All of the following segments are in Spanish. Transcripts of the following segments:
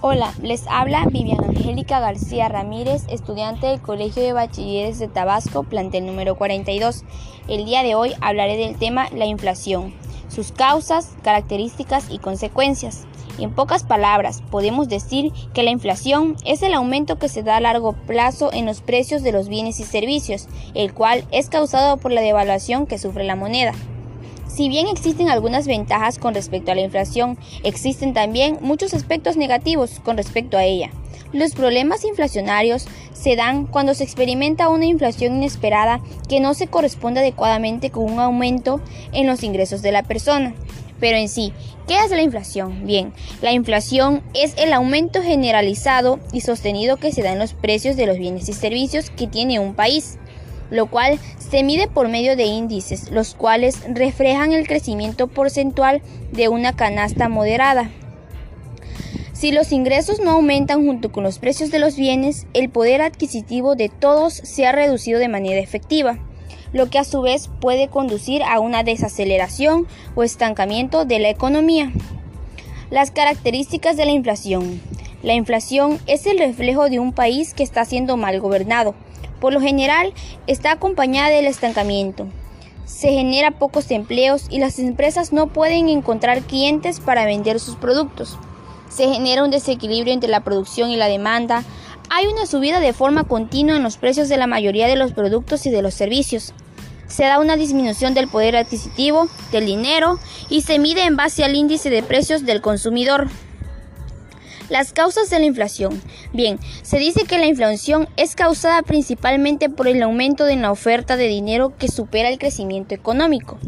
Hola, les habla Viviana Angélica García Ramírez, estudiante del Colegio de Bachilleres de Tabasco, plantel número 42. El día de hoy hablaré del tema la inflación, sus causas, características y consecuencias. En pocas palabras, podemos decir que la inflación es el aumento que se da a largo plazo en los precios de los bienes y servicios, el cual es causado por la devaluación que sufre la moneda. Si bien existen algunas ventajas con respecto a la inflación, existen también muchos aspectos negativos con respecto a ella. Los problemas inflacionarios se dan cuando se experimenta una inflación inesperada que no se corresponde adecuadamente con un aumento en los ingresos de la persona. Pero en sí, ¿qué es la inflación? Bien, la inflación es el aumento generalizado y sostenido que se da en los precios de los bienes y servicios que tiene un país lo cual se mide por medio de índices, los cuales reflejan el crecimiento porcentual de una canasta moderada. Si los ingresos no aumentan junto con los precios de los bienes, el poder adquisitivo de todos se ha reducido de manera efectiva, lo que a su vez puede conducir a una desaceleración o estancamiento de la economía. Las características de la inflación. La inflación es el reflejo de un país que está siendo mal gobernado, por lo general, está acompañada del estancamiento. Se genera pocos empleos y las empresas no pueden encontrar clientes para vender sus productos. Se genera un desequilibrio entre la producción y la demanda. Hay una subida de forma continua en los precios de la mayoría de los productos y de los servicios. Se da una disminución del poder adquisitivo, del dinero, y se mide en base al índice de precios del consumidor. Las causas de la inflación. Bien, se dice que la inflación es causada principalmente por el aumento de la oferta de dinero que supera el crecimiento económico.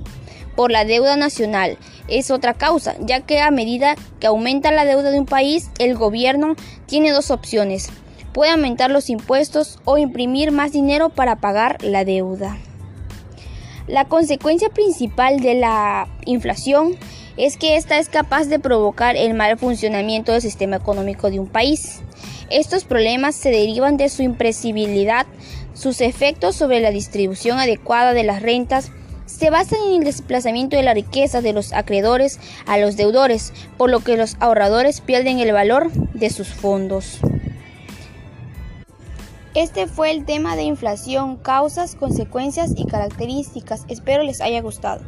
Por la deuda nacional es otra causa, ya que a medida que aumenta la deuda de un país, el gobierno tiene dos opciones. Puede aumentar los impuestos o imprimir más dinero para pagar la deuda. La consecuencia principal de la inflación es que ésta es capaz de provocar el mal funcionamiento del sistema económico de un país. Estos problemas se derivan de su impresibilidad, sus efectos sobre la distribución adecuada de las rentas se basan en el desplazamiento de la riqueza de los acreedores a los deudores, por lo que los ahorradores pierden el valor de sus fondos. Este fue el tema de inflación, causas, consecuencias y características. Espero les haya gustado.